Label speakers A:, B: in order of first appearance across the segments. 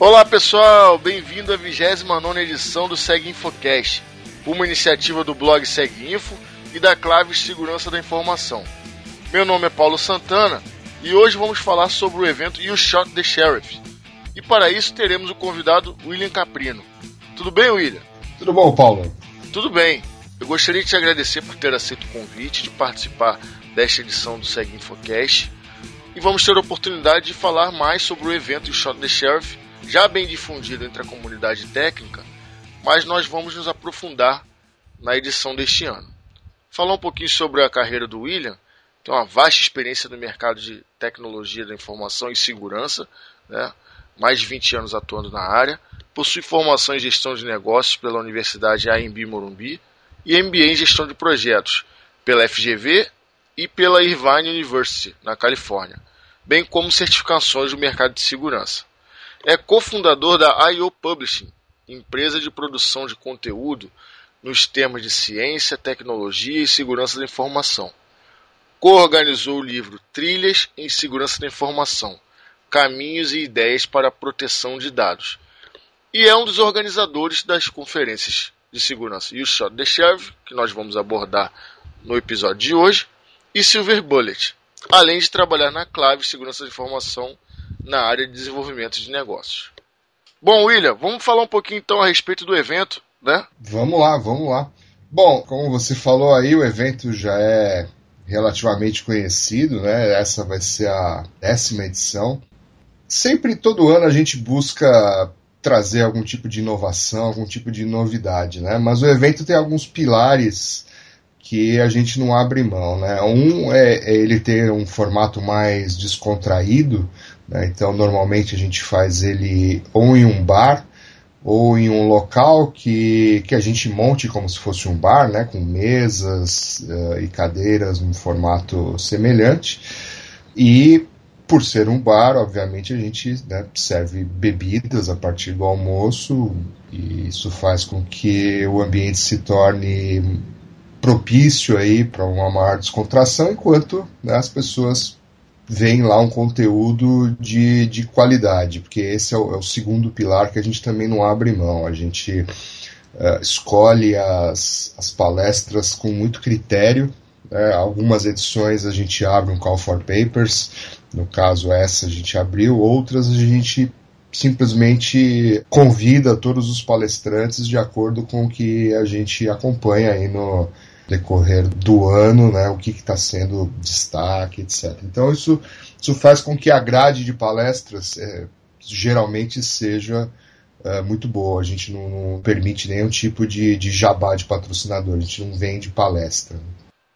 A: Olá pessoal, bem-vindo à 29 edição do Seg Infocast, uma iniciativa do blog Seg Info e da Claves Segurança da Informação. Meu nome é Paulo Santana e hoje vamos falar sobre o evento You Shot the Sheriff. E para isso teremos o convidado William Caprino. Tudo bem, William?
B: Tudo bom, Paulo?
A: Tudo bem. Eu gostaria de te agradecer por ter aceito o convite de participar desta edição do Seg Infocast. E vamos ter a oportunidade de falar mais sobre o evento You Shot the Sheriff já bem difundido entre a comunidade técnica, mas nós vamos nos aprofundar na edição deste ano. Falar um pouquinho sobre a carreira do William, tem uma vasta experiência no mercado de tecnologia da informação e segurança, né? mais de 20 anos atuando na área, possui formação em gestão de negócios pela Universidade AMB Morumbi e MBA em gestão de projetos pela FGV e pela Irvine University, na Califórnia, bem como certificações do mercado de segurança. É cofundador da IO Publishing, empresa de produção de conteúdo nos temas de ciência, tecnologia e segurança da informação. Co-organizou o livro Trilhas em Segurança da Informação: Caminhos e Ideias para a Proteção de Dados. E é um dos organizadores das conferências de segurança You Shot the Sheriff, que nós vamos abordar no episódio de hoje, e Silver Bullet, além de trabalhar na Clave Segurança da Informação na área de desenvolvimento de negócios. Bom, William, vamos falar um pouquinho então a respeito do evento, né?
B: Vamos lá, vamos lá. Bom, como você falou aí, o evento já é relativamente conhecido, né? Essa vai ser a décima edição. Sempre, todo ano, a gente busca trazer algum tipo de inovação, algum tipo de novidade, né? Mas o evento tem alguns pilares que a gente não abre mão, né? Um é, é ele ter um formato mais descontraído, né? Então, normalmente a gente faz ele ou em um bar ou em um local que, que a gente monte como se fosse um bar, né? com mesas uh, e cadeiras num formato semelhante. E por ser um bar, obviamente a gente né, serve bebidas a partir do almoço e isso faz com que o ambiente se torne propício aí para uma maior descontração, enquanto né, as pessoas vem lá um conteúdo de, de qualidade, porque esse é o, é o, segundo pilar que a gente também não abre mão. A gente uh, escolhe as, as palestras com muito critério. Né? Algumas edições a gente abre um call for papers, no caso essa a gente abriu, outras a gente simplesmente convida todos os palestrantes de acordo com o que a gente acompanha aí no, decorrer do ano, né, o que está sendo destaque, etc. Então isso, isso faz com que a grade de palestras é, geralmente seja é, muito boa. A gente não, não, permite nenhum tipo de, de jabá de patrocinador, a gente não vende palestra.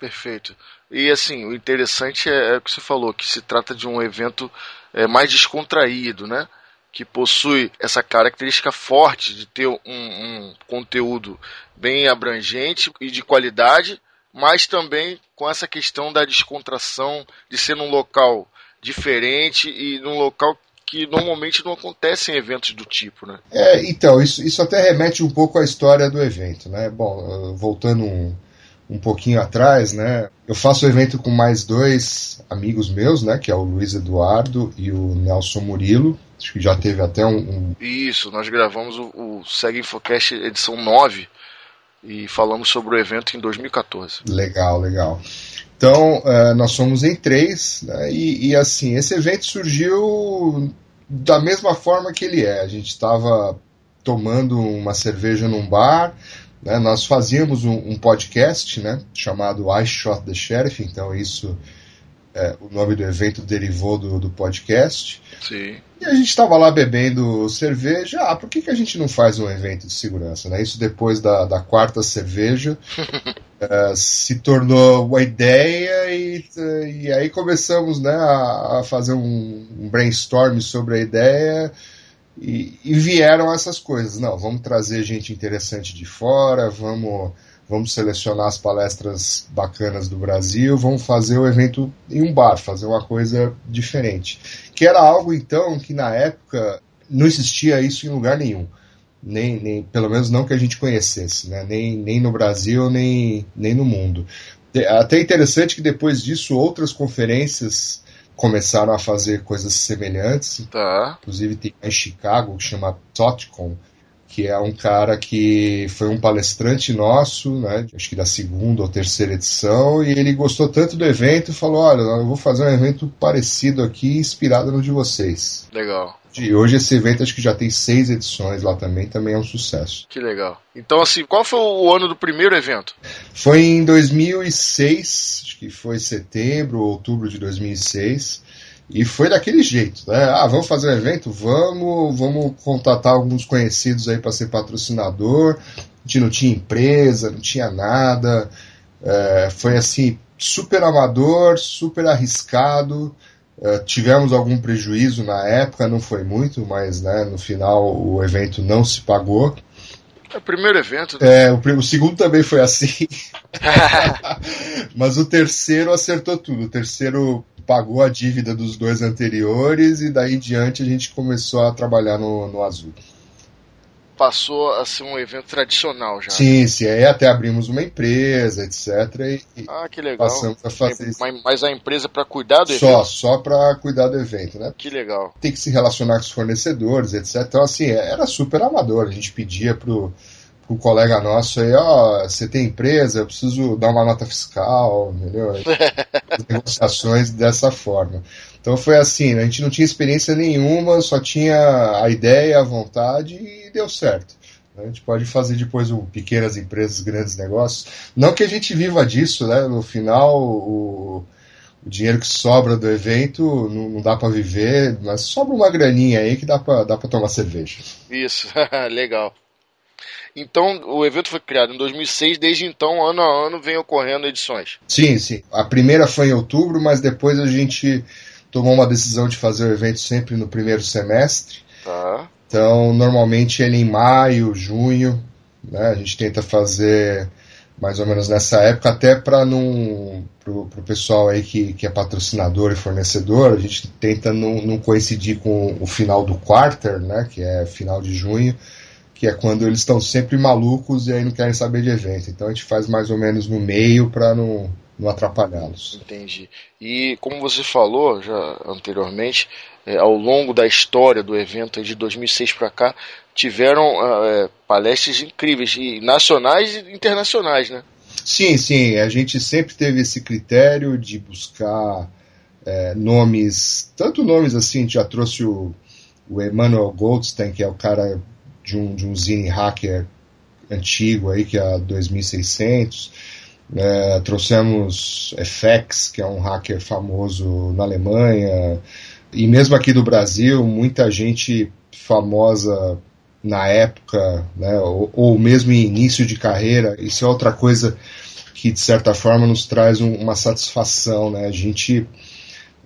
A: Perfeito. E assim, o interessante é, é o que você falou, que se trata de um evento é, mais descontraído, né? Que possui essa característica forte de ter um, um, conteúdo bem abrangente e de qualidade, mas também com essa questão da descontração, de ser num local diferente e num local que normalmente não acontece em eventos do tipo, né?
B: É, então, isso, isso até remete um pouco à história do evento, né? Bom, voltando um, um pouquinho atrás, né? Eu faço o evento com mais dois amigos meus, né? Que é o Luiz Eduardo e o Nelson Murilo. Acho que já teve até um. um...
A: Isso, nós gravamos o, o Seg Infocast edição 9 e falamos sobre o evento em 2014.
B: Legal, legal. Então, uh, nós somos em três, né? e, e assim, esse evento surgiu da mesma forma que ele é. A gente estava tomando uma cerveja num bar, né? Nós fazíamos um, um, podcast né, chamado I Shot the Sheriff, então isso, é, o nome do evento derivou do, do podcast.
A: Sim.
B: E a gente estava lá bebendo cerveja. Ah, por que, que a gente não faz um evento de segurança? Né? Isso depois da, da quarta cerveja é, se tornou uma ideia e, e aí começamos né, a, a fazer um, um brainstorm sobre a ideia e, e, vieram essas coisas. Não, vamos trazer gente interessante de fora, vamos, vamos selecionar as palestras bacanas do Brasil, vamos fazer o evento em um bar, fazer uma coisa diferente. Que era algo, então, que na época não existia isso em lugar nenhum. Nem, nem, pelo menos não que a gente conhecesse, né? nem, nem no Brasil, nem, nem no mundo. Até interessante que depois disso outras conferências começaram a fazer coisas semelhantes.
A: Tá.
B: Inclusive tem em Chicago que chama Totcom, que é um cara que foi um palestrante nosso, né, acho que da segunda ou terceira edição, e ele gostou tanto do evento e falou: Olha, eu vou fazer um evento parecido aqui, inspirado no de vocês.
A: Legal.
B: E hoje esse evento acho que já tem seis edições lá também, também é um sucesso.
A: Que legal. Então, assim, qual foi o ano do primeiro evento?
B: Foi em 2006, acho que foi setembro, outubro de 2006. E foi daquele jeito, né? Ah, vamos fazer um evento? Vamos, vamos contatar alguns conhecidos aí para ser patrocinador. A gente não tinha empresa, não tinha nada. É, foi assim, super amador, super arriscado. É, tivemos algum prejuízo na época, não foi muito, mas né, no final o evento não se pagou.
A: É o primeiro evento. Né?
B: É, o, o, segundo também foi assim. mas o terceiro acertou tudo. O terceiro pagou a dívida dos dois anteriores e daí em diante a gente começou a trabalhar no, no azul.
A: Passou a ser um evento tradicional já.
B: Sim, sim. Aí até abrimos uma empresa, etc.
A: E ah, que legal.
B: Passamos a fazer isso.
A: Mas a empresa para cuidar do
B: só, evento? Só, só para cuidar do evento, né?
A: Que legal.
B: Tem que se relacionar com os fornecedores, etc. Então, assim, era super amador. A gente pedia pro um colega nosso aí, ó, você tem empresa, eu preciso dar uma nota fiscal, entendeu? As negociações dessa forma. Então foi assim, né? a gente não tinha experiência nenhuma, só tinha a ideia, a vontade e deu certo. A gente pode fazer depois um pequenas empresas, grandes negócios. Não que a gente viva disso, né? No final, o, o dinheiro que sobra do evento não, não dá para viver, mas sobra uma graninha aí que dá para dá pra tomar cerveja.
A: Isso, legal. Então, o evento foi criado em 2006, desde então, ano a ano, vem ocorrendo edições.
B: Sim, sim. A primeira foi em outubro, mas depois a gente tomou uma decisão de fazer o evento sempre no primeiro semestre.
A: Tá.
B: Então, normalmente ele é em maio, junho, né? A gente tenta fazer mais ou menos nessa época, até para não pro, pro pessoal aí que, que é patrocinador e fornecedor, a gente tenta não, não coincidir com o final do quarter, né, que é final de junho, que é quando eles estão sempre malucos e aí não querem saber de evento. Então a gente faz mais ou menos no meio para não, não atrapalhá-los.
A: Entendi. E como você falou já anteriormente, é, ao longo da história do evento de 2006 para cá, tiveram ah, é, palestras incríveis, e nacionais e internacionais, né?
B: Sim, sim. A gente sempre teve esse critério de buscar é, nomes, tanto nomes assim, a gente já trouxe o, o Emmanuel Goldstein, que é o cara de um, de um zine hacker antigo aí, que é 2600. É, trouxemos FX, que é um hacker famoso na Alemanha, e mesmo aqui do Brasil, muita gente famosa na época, né, ou, ou mesmo em início de carreira, isso é outra coisa que de certa forma nos traz um, uma satisfação, né? A gente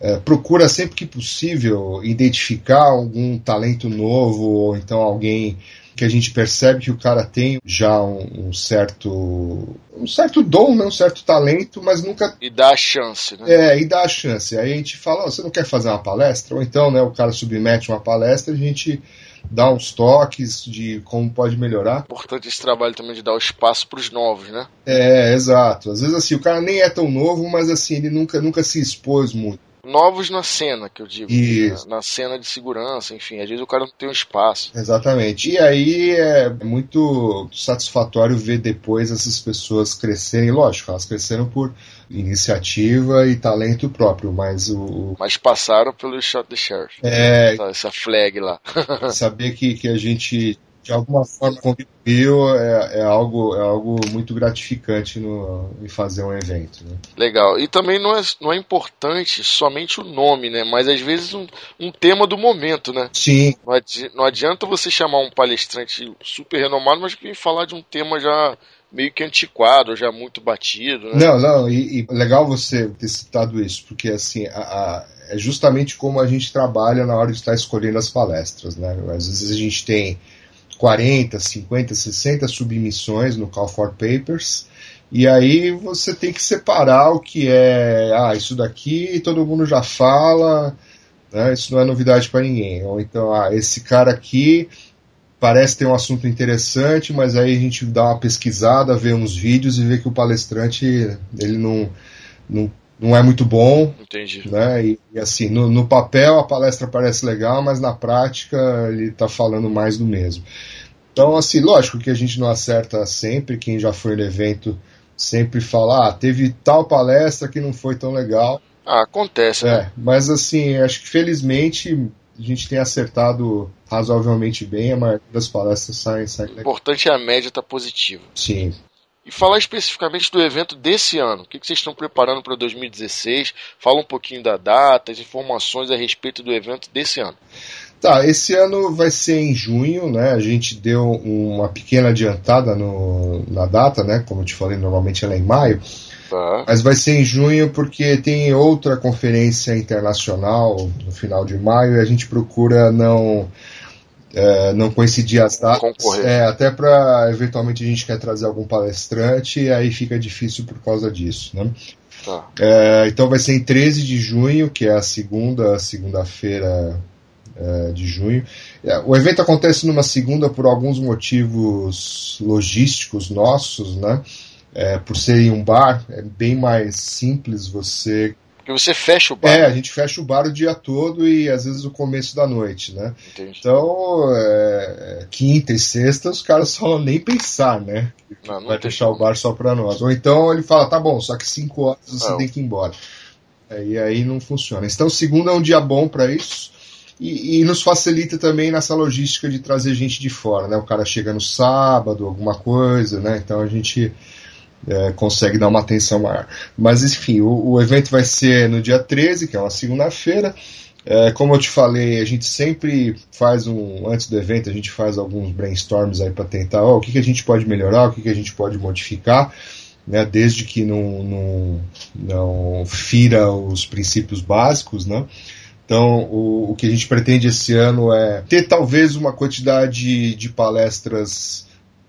B: é, procura sempre que possível identificar algum talento novo ou então alguém que a gente percebe que o cara tem já um, um, certo um certo dom, né, um certo talento, mas nunca
A: e dá a chance, né?
B: É, e dá a chance. Aí a gente fala, oh, você não quer fazer uma palestra? Ou então, né, o cara submete uma palestra, a gente dá uns toques de como pode melhorar.
A: Importante esse trabalho também de dar o espaço para os novos, né?
B: É, exato. Às vezes assim, o cara nem é tão novo, mas assim, ele nunca nunca se expôs muito
A: novos na cena, que eu digo. Na, na, cena de segurança, enfim. Às vezes o cara não tem um espaço.
B: Exatamente. E aí é muito satisfatório ver depois essas pessoas crescerem. Lógico, elas cresceram por iniciativa e talento próprio, mas o.
A: Mas passaram pelo Shot the Sheriff.
B: É.
A: Essa, essa flag lá.
B: saber que, que a gente de alguma forma contribuiu é, é, algo, é algo muito gratificante no, em fazer um evento. Né?
A: Legal. E também não é, não é importante somente o nome, né? Mas às vezes um, um tema do momento, né?
B: Sim.
A: Não adianta, não adianta você chamar um palestrante super renomado, mas que falar de um tema já meio que antiquado, já muito batido. Né?
B: Não, não, e, e, legal você ter citado isso, porque assim, a, a, é justamente como a gente trabalha na hora de estar escolhendo as palestras, né? Às vezes a gente tem 40, 50, 60 submissões no Call for Papers. E aí você tem que separar o que é, ah, isso daqui todo mundo já fala, né, isso não é novidade para ninguém. Ou então, ah, esse cara aqui parece ter um assunto interessante, mas aí a gente dá uma pesquisada, vê uns vídeos e vê que o palestrante ele não, não não é muito bom.
A: Entendi.
B: Né? E, e assim, no, no, papel a palestra parece legal, mas na prática ele está falando mais do mesmo. Então, assim, lógico que a gente não acerta sempre, quem já foi no evento sempre fala, ah, teve tal palestra que não foi tão legal.
A: Ah, acontece,
B: é,
A: né?
B: Mas assim, acho que felizmente a gente tem acertado razoavelmente bem, a maioria das palestras saem, saem
A: O importante é a média estar tá positiva.
B: Sim.
A: E falar especificamente do evento desse ano. O que vocês estão preparando para 2016? Fala um pouquinho da data, as informações a respeito do evento desse ano.
B: Tá, esse ano vai ser em junho, né? A gente deu uma pequena adiantada no, na data, né? Como eu te falei, normalmente ela é em maio. Tá. Mas vai ser em junho porque tem outra conferência internacional no final de maio e a gente procura não é, não coincidir as datas. É, até para eventualmente a gente quer trazer algum palestrante e aí fica difícil por causa disso, né? Tá. É, então vai ser em 13 de junho, que é a segunda segunda-feira é, de junho. É, o evento acontece numa segunda por alguns motivos logísticos nossos, né? É, por ser em um bar, é bem mais simples você
A: porque você fecha o bar.
B: É, a gente fecha o bar o dia todo e às vezes o começo da noite, né? Entendi. Então, é, quinta e sexta os caras falam nem pensar, né? Não, não Vai fechar como. o bar só pra nós. Ou então ele fala, tá bom, só que cinco horas você tem que ir embora. É, e aí não funciona. Então, segunda é um dia bom para isso. E, e, nos facilita também nessa logística de trazer gente de fora, né? O cara chega no sábado, alguma coisa, né? Então a gente é, consegue dar uma atenção maior. Mas enfim, o, o, evento vai ser no dia 13, que é uma segunda-feira. É, como eu te falei, a gente sempre faz um. Antes do evento, a gente faz alguns brainstorms aí para tentar o que, que a gente pode melhorar, o que, que a gente pode modificar, né, desde que não, não, não fira os princípios básicos, né? Então, o, o que a gente pretende esse ano é ter talvez uma quantidade de palestras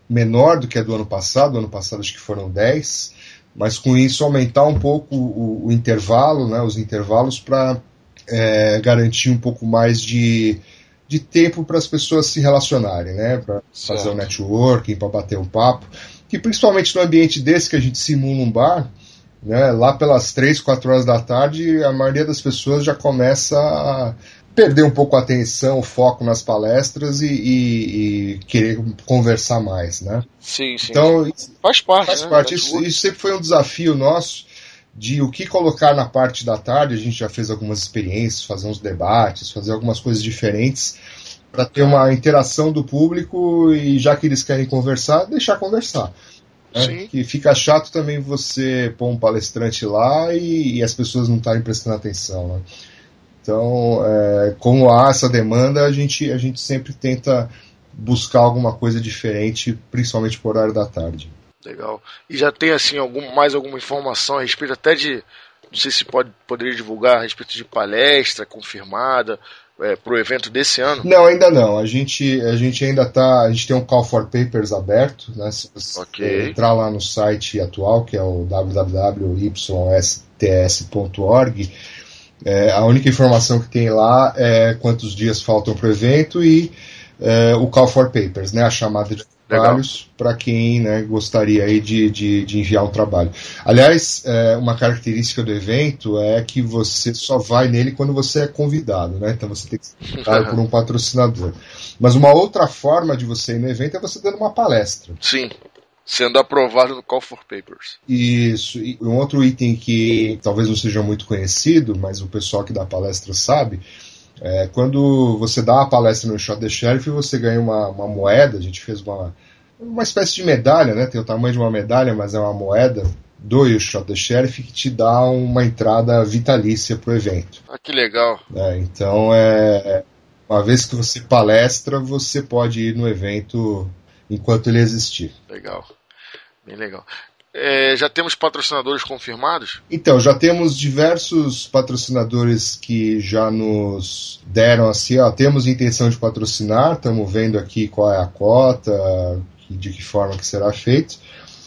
B: menor do que a do ano passado, ano passado acho que foram 10, mas com isso aumentar um pouco o, o intervalo, né, os intervalos para é, garantir um pouco mais de, de tempo para as pessoas se relacionarem, né, para fazer o networking, para bater um papo, que principalmente no ambiente desse que a gente simula um bar, né, lá pelas 3, 4 horas da tarde, a maioria das pessoas já começa a perder um pouco a atenção, o foco nas palestras e, e, e, querer conversar mais, né?
A: Sim, sim.
B: Então,
A: faz parte.
B: Faz
A: né?
B: parte. Isso, isso, sempre foi um desafio nosso de o que colocar na parte da tarde. A gente já fez algumas experiências, fazer uns debates, fazer algumas coisas diferentes para ter uma interação do público e já que eles querem conversar, deixar conversar. Né? Que fica chato também você pôr um palestrante lá e, e as pessoas não estarem prestando atenção. Né? Então, é, como há essa demanda, a gente, a gente sempre tenta buscar alguma coisa diferente, principalmente por horário da tarde.
A: Legal. E já tem assim algum, mais alguma informação a respeito até de. Não sei se pode, poderia divulgar a respeito de palestra confirmada é, para o evento desse ano?
B: Não, ainda não. A gente, a gente ainda está. A gente tem um call for papers aberto. Né? Se você okay. entrar lá no site atual, que é o www.ysts.org, é, a única informação que tem lá é quantos dias faltam para o evento e é, o call for papers, né, a chamada de trabalhos para quem né, gostaria aí de, de, de, enviar um trabalho. Aliás, é, uma característica do evento é que você só vai nele quando você é convidado, né? Então você tem que ser convidado por um patrocinador. Mas uma outra forma de você ir no evento é você dando uma palestra.
A: Sim sendo aprovado no Call for Papers.
B: Isso. E um outro item que talvez não seja muito conhecido, mas o pessoal que dá palestra sabe, é quando você dá uma palestra no Shot the Sheriff, você ganha uma, uma moeda. A gente fez uma, uma espécie de medalha, né? Tem o tamanho de uma medalha, mas é uma moeda do You Shot the Sheriff que te dá uma entrada vitalícia pro evento.
A: Ah, que legal.
B: É, então é uma vez que você palestra, você pode ir no evento enquanto ele existir.
A: Legal. Bem legal. É, já temos patrocinadores confirmados?
B: Então, já temos diversos patrocinadores que já nos deram assim, ó, temos intenção de patrocinar, estamos vendo aqui qual é a cota, de que forma que será feito.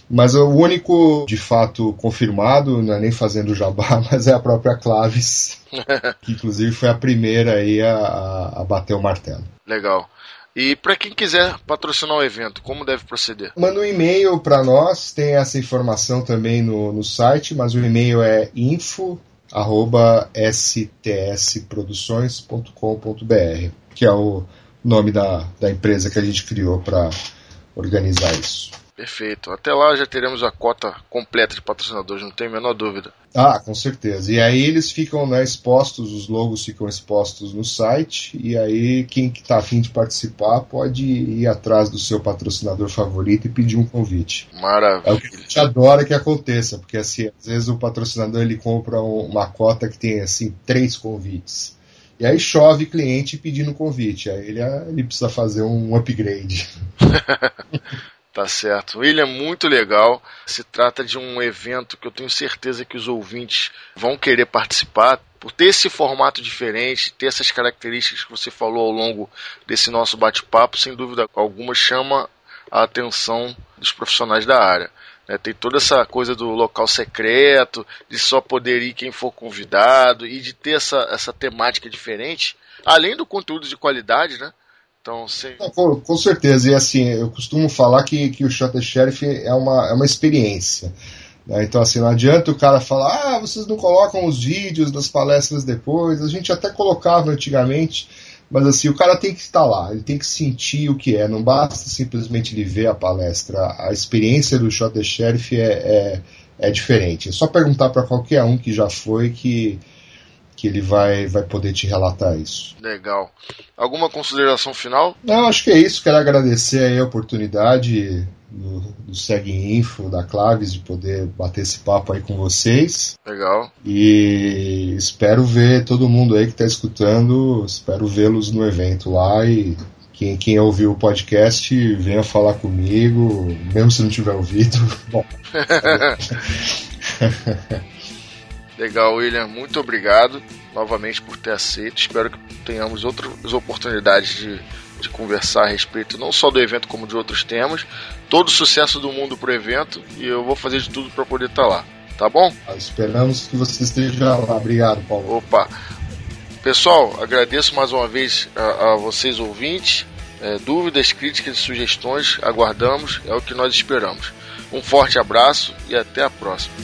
B: Mas o único, de fato, confirmado, não é nem fazendo jabá, mas é a própria Claves, que inclusive foi a primeira aí a, a bater o martelo.
A: Legal. E para quem quiser patrocinar o evento, como deve proceder?
B: Manda um e-mail para nós, tem essa informação também no, no site, mas o e-mail é info@stsproduções.com.br, que é o nome da, da empresa que a gente criou para organizar isso.
A: Perfeito. Até lá já teremos a cota completa de patrocinadores, não tenho a menor dúvida.
B: Ah, com certeza. E aí eles ficam né, expostos, os logos ficam expostos no site, e aí quem está afim de participar pode ir atrás do seu patrocinador favorito e pedir um convite.
A: Maravilha. É
B: o que a gente adora que aconteça, porque assim, às vezes o patrocinador ele compra uma cota que tem assim três convites. E aí chove cliente pedindo convite. Aí ele, ele precisa fazer um upgrade.
A: Tá certo. William, muito legal. Se trata de um evento que eu tenho certeza que os ouvintes vão querer participar. Por ter esse formato diferente, ter essas características que você falou ao longo desse nosso bate-papo, sem dúvida alguma chama a atenção dos profissionais da área. É, tem toda essa coisa do local secreto, de só poder ir quem for convidado e de ter essa, essa temática diferente, além do conteúdo de qualidade, né? Então.
B: Com, com, certeza, e assim, eu costumo falar que, que o Shot Sheriff é uma, é uma experiência. Né? Então, assim, não adianta o cara falar, ah, vocês não colocam os vídeos das palestras depois. A gente até colocava antigamente, mas assim, o cara tem que estar lá, ele tem que sentir o que é, não basta simplesmente ele ver a palestra. A experiência do Shot Sheriff é, é, é diferente. É só perguntar para qualquer um que já foi que que ele vai, vai poder te relatar isso.
A: Legal. Alguma consideração final?
B: Não, acho que é isso. Quero agradecer a oportunidade do, do Seg Info, da Claves, de poder bater esse papo aí com vocês.
A: Legal.
B: E espero ver todo mundo aí que está escutando, espero vê-los no evento lá e quem, quem ouviu o podcast venha falar comigo, mesmo se não tiver ouvido. Bom.
A: Legal, William. Muito obrigado novamente por ter aceito. Espero que tenhamos outras oportunidades de, de conversar a respeito não só do evento como de outros temas. Todo o sucesso do mundo pro evento e eu vou fazer de tudo para poder estar tá lá. Tá bom?
B: Esperamos que você esteja lá. Obrigado, Paulo.
A: Opa. Pessoal, agradeço mais uma vez a, a vocês ouvintes. É, dúvidas, críticas e sugestões, aguardamos, é o que nós esperamos. Um forte abraço e até a próxima.